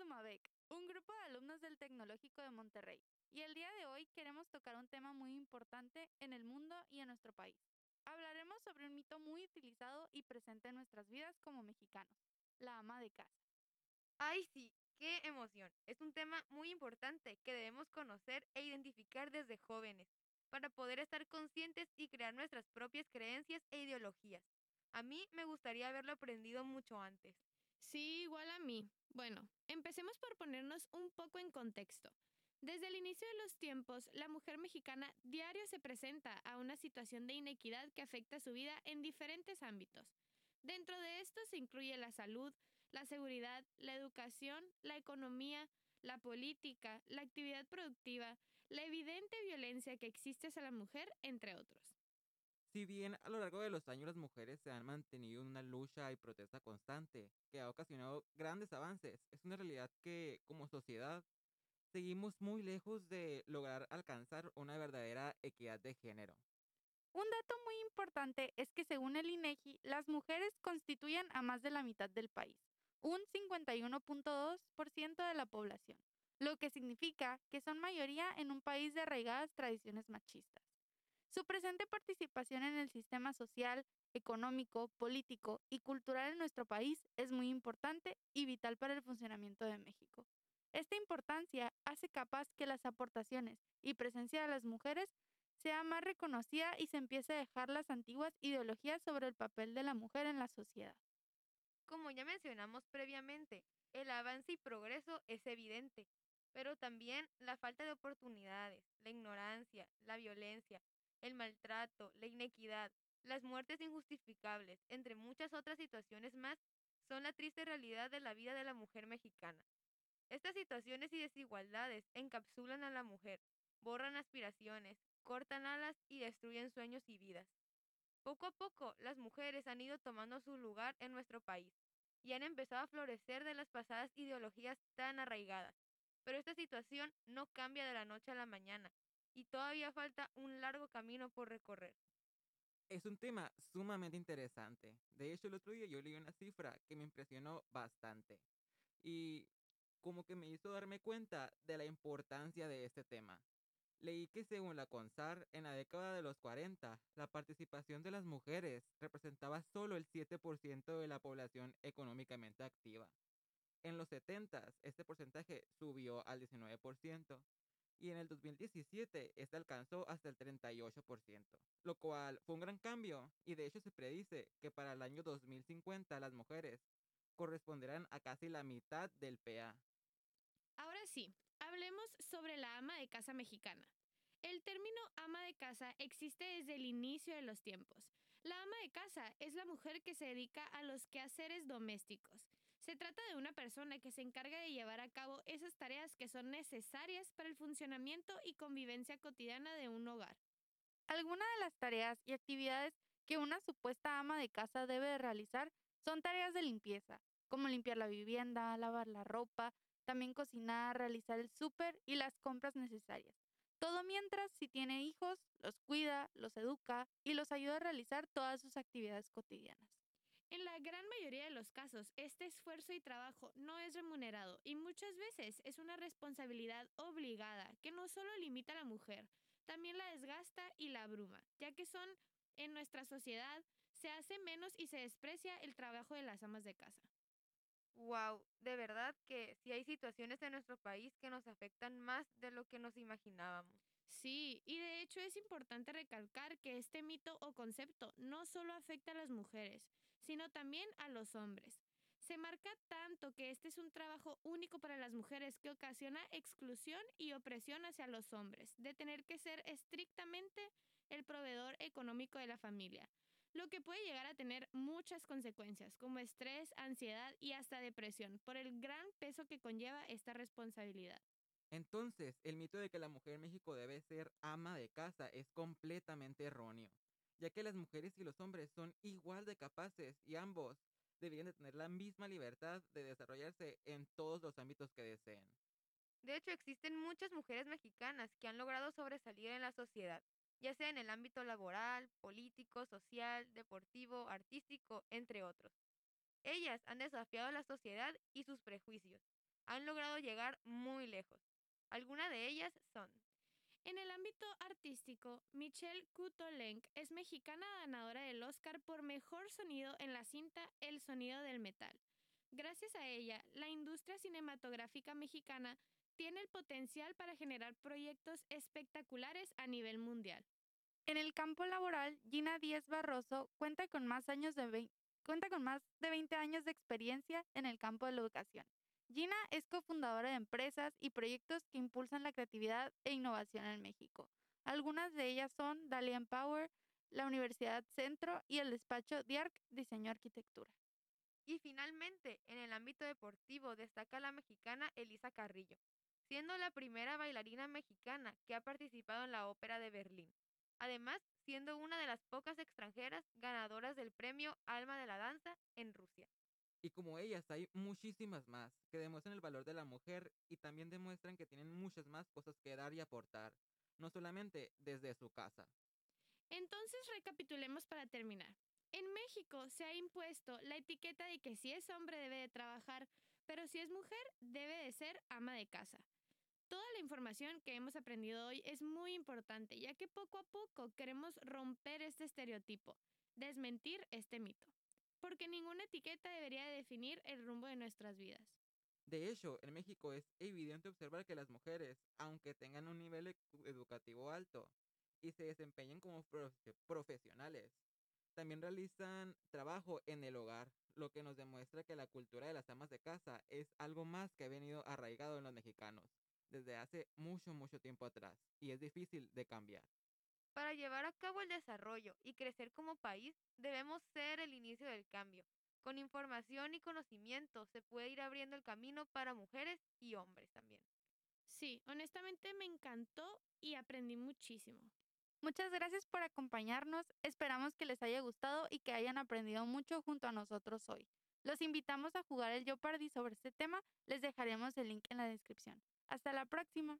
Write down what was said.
Lumavec, un grupo de alumnos del Tecnológico de Monterrey, y el día de hoy queremos tocar un tema muy importante en el mundo y en nuestro país. Hablaremos sobre un mito muy utilizado y presente en nuestras vidas como mexicanos, la ama de casa. ¡Ay, sí! ¡Qué emoción! Es un tema muy importante que debemos conocer e identificar desde jóvenes para poder estar conscientes y crear nuestras propias creencias e ideologías. A mí me gustaría haberlo aprendido mucho antes. Sí, igual a mí. Bueno, empecemos por ponernos un poco en contexto. Desde el inicio de los tiempos, la mujer mexicana diario se presenta a una situación de inequidad que afecta su vida en diferentes ámbitos. Dentro de esto se incluye la salud, la seguridad, la educación, la economía, la política, la actividad productiva, la evidente violencia que existe hacia la mujer, entre otros. Si bien a lo largo de los años las mujeres se han mantenido en una lucha y protesta constante que ha ocasionado grandes avances, es una realidad que como sociedad seguimos muy lejos de lograr alcanzar una verdadera equidad de género. Un dato muy importante es que según el INEGI, las mujeres constituyen a más de la mitad del país, un 51.2% de la población, lo que significa que son mayoría en un país de arraigadas tradiciones machistas. Su presente participación en el sistema social, económico, político y cultural en nuestro país es muy importante y vital para el funcionamiento de México. Esta importancia hace capaz que las aportaciones y presencia de las mujeres sea más reconocida y se empiece a dejar las antiguas ideologías sobre el papel de la mujer en la sociedad. Como ya mencionamos previamente, el avance y progreso es evidente, pero también la falta de oportunidades, la ignorancia, la violencia, el maltrato, la inequidad, las muertes injustificables, entre muchas otras situaciones más, son la triste realidad de la vida de la mujer mexicana. Estas situaciones y desigualdades encapsulan a la mujer, borran aspiraciones, cortan alas y destruyen sueños y vidas. Poco a poco, las mujeres han ido tomando su lugar en nuestro país y han empezado a florecer de las pasadas ideologías tan arraigadas. Pero esta situación no cambia de la noche a la mañana y todavía falta un largo camino por recorrer. Es un tema sumamente interesante. De hecho, el otro día yo leí una cifra que me impresionó bastante y como que me hizo darme cuenta de la importancia de este tema. Leí que según la CONSAR, en la década de los 40, la participación de las mujeres representaba solo el 7% de la población económicamente activa. En los 70, este porcentaje subió al 19% y en el 2017 este alcanzó hasta el 38%, lo cual fue un gran cambio y de hecho se predice que para el año 2050 las mujeres corresponderán a casi la mitad del PA. Ahora sí, hablemos sobre la ama de casa mexicana. El término ama de casa existe desde el inicio de los tiempos. La ama de casa es la mujer que se dedica a los quehaceres domésticos. Se trata de una persona que se encarga de llevar a cabo esas tareas que son necesarias para el funcionamiento y convivencia cotidiana de un hogar. Algunas de las tareas y actividades que una supuesta ama de casa debe realizar son tareas de limpieza, como limpiar la vivienda, lavar la ropa, también cocinar, realizar el súper y las compras necesarias. Todo mientras, si tiene hijos, los cuida, los educa y los ayuda a realizar todas sus actividades cotidianas. En la gran mayoría de los casos, este esfuerzo y trabajo no es remunerado y muchas veces es una responsabilidad obligada que no solo limita a la mujer, también la desgasta y la abruma, ya que son en nuestra sociedad se hace menos y se desprecia el trabajo de las amas de casa. Wow, de verdad que sí hay situaciones en nuestro país que nos afectan más de lo que nos imaginábamos. Sí, y de hecho es importante recalcar que este mito o concepto no solo afecta a las mujeres, sino también a los hombres. Se marca tanto que este es un trabajo único para las mujeres que ocasiona exclusión y opresión hacia los hombres, de tener que ser estrictamente el proveedor económico de la familia, lo que puede llegar a tener muchas consecuencias, como estrés, ansiedad y hasta depresión, por el gran peso que conlleva esta responsabilidad. Entonces, el mito de que la mujer en México debe ser ama de casa es completamente erróneo, ya que las mujeres y los hombres son igual de capaces y ambos deberían de tener la misma libertad de desarrollarse en todos los ámbitos que deseen. De hecho, existen muchas mujeres mexicanas que han logrado sobresalir en la sociedad, ya sea en el ámbito laboral, político, social, deportivo, artístico, entre otros. Ellas han desafiado la sociedad y sus prejuicios, han logrado llegar muy lejos. Algunas de ellas son En el ámbito artístico, Michelle Kutolenk es mexicana ganadora del Oscar por mejor sonido en la cinta El sonido del metal. Gracias a ella, la industria cinematográfica mexicana tiene el potencial para generar proyectos espectaculares a nivel mundial. En el campo laboral, Gina Díez Barroso cuenta con más años de cuenta con más de 20 años de experiencia en el campo de la educación. Gina es cofundadora de empresas y proyectos que impulsan la creatividad e innovación en México. Algunas de ellas son Dalia Empower, la Universidad Centro y el despacho DIARC Diseño Arquitectura. Y finalmente, en el ámbito deportivo destaca la mexicana Elisa Carrillo, siendo la primera bailarina mexicana que ha participado en la Ópera de Berlín. Además, siendo una de las pocas extranjeras ganadoras del premio Alma de la Danza en Rusia. Y como ellas hay muchísimas más que demuestran el valor de la mujer y también demuestran que tienen muchas más cosas que dar y aportar, no solamente desde su casa. Entonces recapitulemos para terminar. En México se ha impuesto la etiqueta de que si es hombre debe de trabajar, pero si es mujer debe de ser ama de casa. Toda la información que hemos aprendido hoy es muy importante, ya que poco a poco queremos romper este estereotipo, desmentir este mito, porque ninguna etiqueta debería de definir el rumbo de nuestras vidas. De hecho, en México es evidente observar que las mujeres, aunque tengan un nivel edu- educativo alto y se desempeñen como profe- profesionales, también realizan trabajo en el hogar, lo que nos demuestra que la cultura de las amas de casa es algo más que ha venido arraigado en los mexicanos desde hace mucho, mucho tiempo atrás y es difícil de cambiar. Para llevar a cabo el desarrollo y crecer como país, debemos ser el inicio del cambio. Con información y conocimiento se puede ir abriendo el camino para mujeres y hombres también. Sí, honestamente me encantó y aprendí muchísimo. Muchas gracias por acompañarnos. Esperamos que les haya gustado y que hayan aprendido mucho junto a nosotros hoy. Los invitamos a jugar el Jeopardy sobre este tema. Les dejaremos el link en la descripción. Hasta la próxima.